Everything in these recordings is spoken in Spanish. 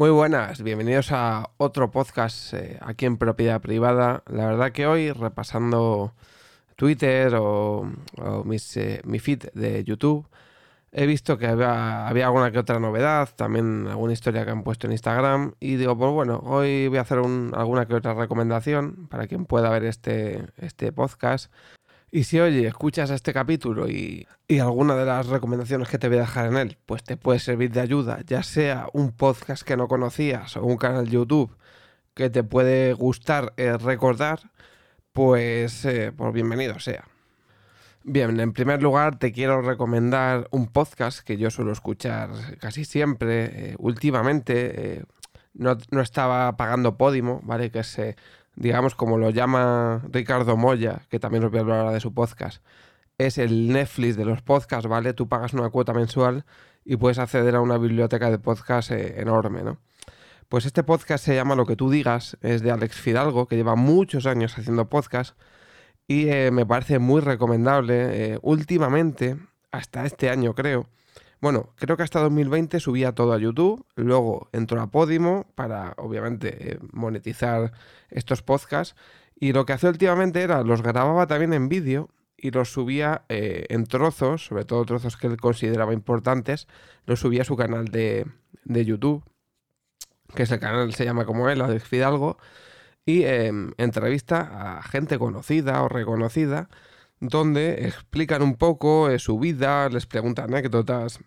Muy buenas, bienvenidos a otro podcast eh, aquí en Propiedad Privada. La verdad que hoy repasando Twitter o, eh, mi feed de YouTube, he visto que había, alguna que otra novedad, también alguna historia que han puesto en Instagram y digo, pues bueno, hoy voy a hacer alguna que otra recomendación para quien pueda ver este, este podcast y si oye, escuchas este capítulo y, alguna de las recomendaciones que te voy a dejar en él, pues te puede servir de ayuda, ya sea un podcast que no conocías o un canal YouTube que te puede gustar eh, recordar, pues, eh, pues bienvenido sea. Bien, en primer lugar te quiero recomendar un podcast que yo suelo escuchar casi siempre, eh, últimamente. no, no, estaba pagando Podimo, ¿vale? Que es digamos, como lo llama Ricardo Moya, que también os voy a hablar ahora de su podcast, es el Netflix de los podcasts, ¿vale? Tú pagas una cuota mensual y puedes acceder a una biblioteca de podcasts eh, enorme, ¿no? Pues este podcast se llama Lo que tú digas, es de Alex Fidalgo, que lleva muchos años haciendo podcast y eh, me parece muy recomendable. Eh, últimamente, hasta este año creo, bueno, creo que hasta 2020 subía todo a YouTube, luego entró a Podimo para, obviamente, eh, monetizar estos podcasts. Y lo que hacía últimamente era, los grababa también en vídeo y los subía en trozos, sobre todo trozos que él consideraba importantes, los subía a su canal de, YouTube, que es el canal, se llama como él, Alex Fidalgo, y em, entrevista a gente conocida o reconocida donde explican un poco eh, su vida, les preguntan anécdotas.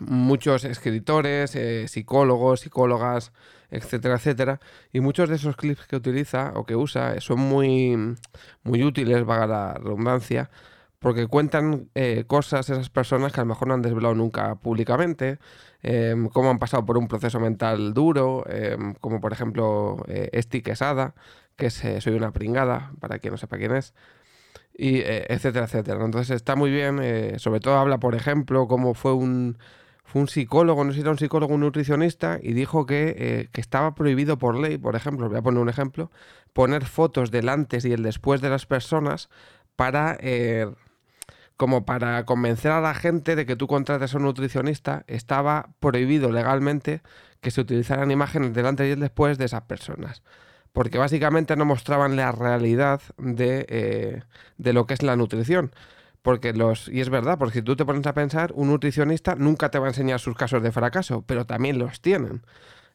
Muchos escritores, eh, psicólogos, psicólogas, etcétera, etcétera. Y muchos de esos clips que utiliza o que usa son muy, muy útiles, vaga la redundancia, porque cuentan eh, cosas esas personas que a lo mejor no han desvelado nunca públicamente, em, cómo han pasado por un proceso mental duro, em, como por ejemplo Esti Quesada, que es Soy una pringada, para quien no sepa quién es y eh, etcétera, etcétera. Entonces está muy bien, eh, sobre todo habla, por ejemplo, cómo fue un, fue un psicólogo, no sé si era un psicólogo, un nutricionista, y dijo que, eh, que, estaba prohibido por ley, por ejemplo, voy a poner un ejemplo, poner fotos del antes y el después de las personas para... como para convencer a la gente de que tú contrates a un nutricionista, estaba prohibido legalmente que se utilizaran imágenes del antes y el después de esas personas porque básicamente no mostraban la realidad eh, de, lo que es la nutrición. Porque los, y es verdad, porque si tú te pones a pensar, un nutricionista nunca te va a enseñar sus casos de fracaso, pero también los tienen.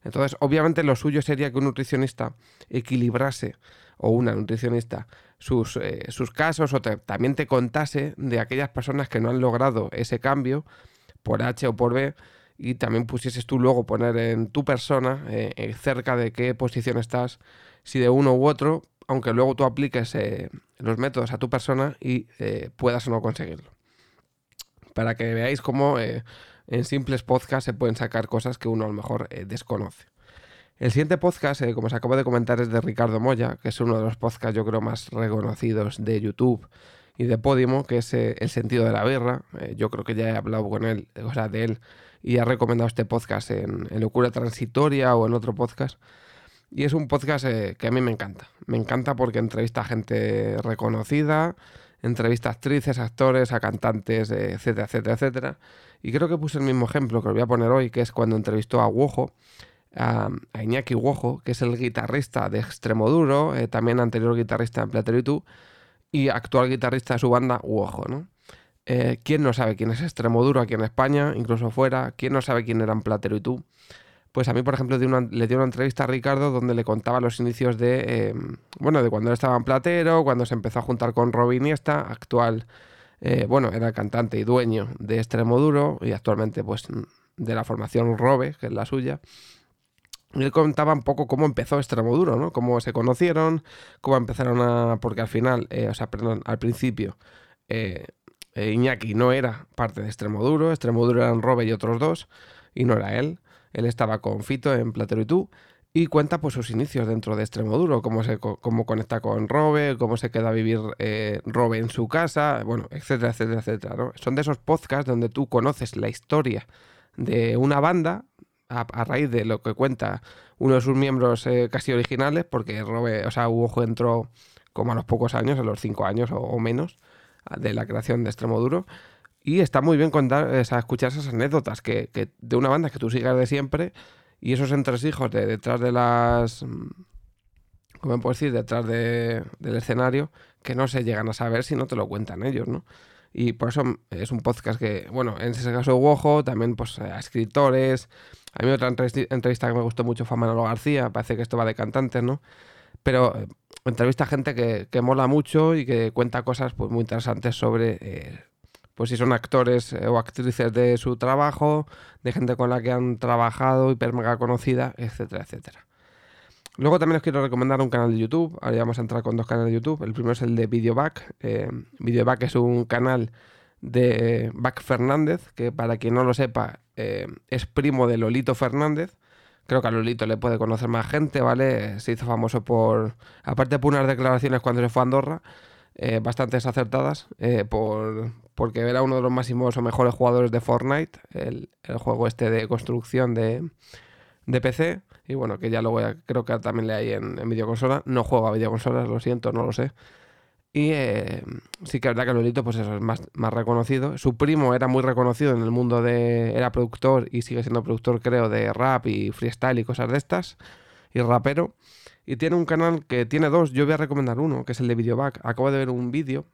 Entonces, obviamente lo suyo sería que un nutricionista equilibrase, o una nutricionista, sus, eh, sus casos, o también te contase de aquellas personas que no han logrado ese cambio por H o por B, y también pusieses tú luego poner en tu persona, eh, cerca de qué posición estás, si de uno u otro, aunque luego tú apliques eh, los métodos a tu persona y eh, puedas o no conseguirlo. Para que veáis cómo eh, en simples podcasts se pueden sacar cosas que uno a lo mejor desconoce. El siguiente podcast, como os acabo de comentar, es de Ricardo Moya, que es uno de los podcasts yo creo más reconocidos de YouTube y de Podimo, que es El sentido de la birra. yo creo que ya he hablado con él, o sea, de él, y ha recomendado este podcast en, Locura Transitoria o en otro podcast. Y es un podcast eh, que a mí me encanta. Me encanta porque entrevista a gente reconocida, entrevista a actrices, actores, a cantantes, eh, etcétera, etcétera, etcétera. Y creo que puse el mismo ejemplo que os voy a poner hoy, que es cuando entrevistó a Wojo, a, Iñaki Wojo, que es el guitarrista de Extremoduro, eh, también anterior guitarrista en Platero y actual guitarrista de su banda Wojo, ¿no? ¿Quién no sabe quién es Extremoduro aquí en España, incluso fuera? ¿Quién no sabe quién eran Platero y tú? Pues a mí, por ejemplo, le dio una entrevista a Ricardo donde le contaba los inicios de, em, bueno, de cuando él estaba en Platero, cuando se empezó a juntar con Robin Iniesta, actual, eh, bueno, era cantante y dueño de Extremoduro y actualmente, pues, de la formación Robe, que es la suya. Él contaba un poco cómo empezó Extremoduro, ¿no? Cómo se conocieron, cómo empezaron a... Porque al final, eh, o sea, perdón, al principio, eh, Iñaki no era parte de Extremoduro, Extremoduro eran Robe y otros dos, y no era él. Él estaba con Fito en Platero y tú y cuenta pues sus inicios dentro de Extremoduro, cómo se cómo conecta con Robe, cómo se queda a vivir eh, Robe en su casa, bueno, etcétera, etcétera, etcétera. Son de esos podcasts donde tú conoces la historia de una banda, a, raíz de lo que cuenta uno de sus miembros eh, casi originales, porque Robe, o sea, Hugo entró como a los pocos años, a los cinco años o, menos, de la creación de Extremo Duro. Y está muy bien contar, o escuchar esas anécdotas que, de una banda que tú sigas de siempre y esos entresijos de detrás de las. ¿Cómo puedo decir? Detrás del escenario que no se llegan a saber si no te lo cuentan ellos, ¿no? Y por eso es un podcast que, bueno, en ese caso Wojo, también pues a escritores. A mí otra entrevista que me gustó mucho fue a Manolo García, parece que esto va de cantantes, ¿no? Pero eh, entrevista a gente que, que, mola mucho y que cuenta cosas pues, muy interesantes sobre, eh, pues si son actores eh, o actrices de su trabajo, de gente con la que han trabajado, hiper mega conocida, etcétera, etcétera. Luego también os quiero recomendar un canal de YouTube. Ahora vamos a entrar con dos canales de YouTube. El primero es el de Videoback. Eh, Videoback es un canal de Back Fernández, que para quien no lo sepa, eh, es primo de Lolito Fernández. Creo que a Lolito le puede conocer más gente, ¿vale? Se hizo famoso por, aparte por unas declaraciones cuando se fue a Andorra, eh, bastante acertadas, eh, por, porque era uno de los máximos o mejores jugadores de Fortnite, el, el juego este de construcción de, de PC. Y bueno, que ya lo voy a, creo que también le hay en, en videoconsola. No juego a videoconsolas, lo siento, no lo sé. Y eh, sí que es verdad que Lolito, pues eso, es más, más reconocido. Su primo era muy reconocido en el mundo de. Era productor y sigue siendo productor, creo, de rap y freestyle y cosas de estas. Y rapero. Y tiene un canal que tiene dos. Yo voy a recomendar uno, que es el de Videoback. Acabo de ver un vídeo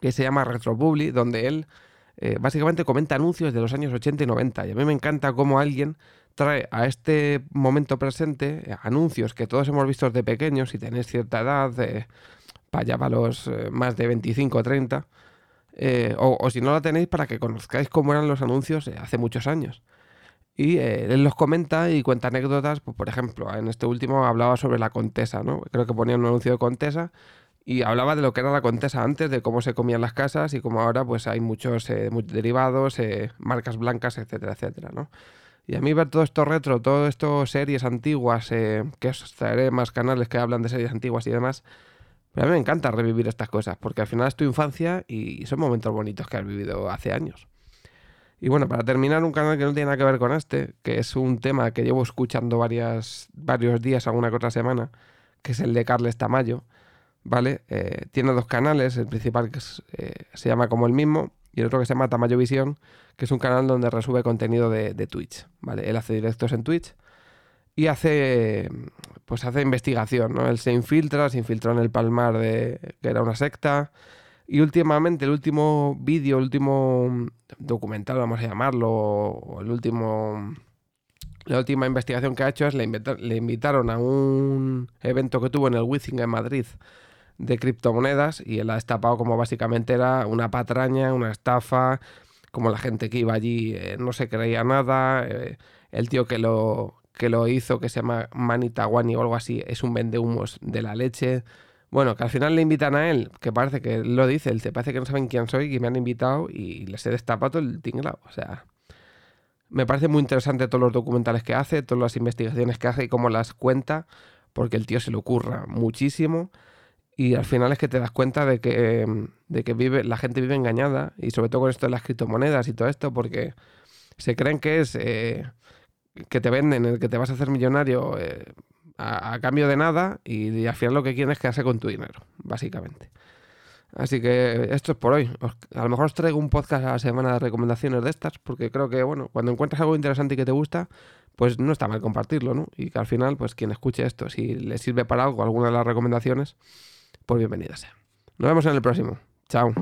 que se llama Retrobubly, donde él eh, básicamente comenta anuncios de los años 80 y 90. Y a mí me encanta cómo alguien trae a este momento presente eh, anuncios que todos hemos visto de pequeños, si tenéis cierta edad, para allá para los eh, más de 25 o 30, o, si no la tenéis para que conozcáis cómo eran los anuncios hace muchos años. Y él los comenta y cuenta anécdotas, pues, por ejemplo, en este último hablaba sobre la Contesa, ¿no? Creo que ponía un anuncio de Contesa y hablaba de lo que era la Contesa antes, de cómo se comían las casas y cómo ahora pues hay muchos, eh, derivados, eh, marcas blancas, etcétera, etcétera, ¿no? Y a mí ver todo esto retro, todo esto series antiguas, eh, que os traeré más canales que hablan de series antiguas y demás, pero a mí me encanta revivir estas cosas, porque al final es tu infancia y son momentos bonitos que has vivido hace años. Y bueno, para terminar, un canal que no tiene nada que ver con este, que es un tema que llevo escuchando varias, varios días, alguna que otra semana, que es el de Carles Tamayo ¿vale? Eh, tiene dos canales, el principal que eh, se llama como el mismo y el otro que se llama Tamayo Visión, que es un canal donde resube contenido de, Twitch, ¿vale? Él hace directos en Twitch y hace, pues hace investigación, ¿no? Él se infiltra, se infiltró en el Palmar de que era una secta y últimamente el último vídeo, el último documental, vamos a llamarlo, o el último la última investigación que ha hecho es le, invitaron a un evento que tuvo en el Withing en Madrid de criptomonedas y él ha destapado como básicamente era una patraña, una estafa, como la gente que iba allí eh, no se creía nada, eh, el tío que lo, que lo hizo, que se llama Manitawani o algo así, es un vendehumos de la leche. Bueno, que al final le invitan a él, que parece que lo dice, él te parece que no saben quién soy, y me han invitado y les he destapado el tinglado. O sea, me parece muy interesante todos los documentales que hace, todas las investigaciones que hace y cómo las cuenta, porque el tío se le ocurra muchísimo y al final es que te das cuenta de que, de que vive, la gente vive engañada y sobre todo con esto de las criptomonedas y todo esto porque se creen que es eh, que te venden, el que te vas a hacer millonario eh, a, cambio de nada y, al final lo que quieren es quedarse con tu dinero, básicamente. Así que esto es por hoy. a lo mejor os traigo un podcast a la semana de recomendaciones de estas, porque creo que, bueno, cuando encuentras algo interesante y que te gusta, pues no está mal compartirlo, ¿no? Y que al final, pues quien escuche esto, si le sirve para algo alguna de las recomendaciones, bienvenida sea. Nos vemos en el próximo. Chao.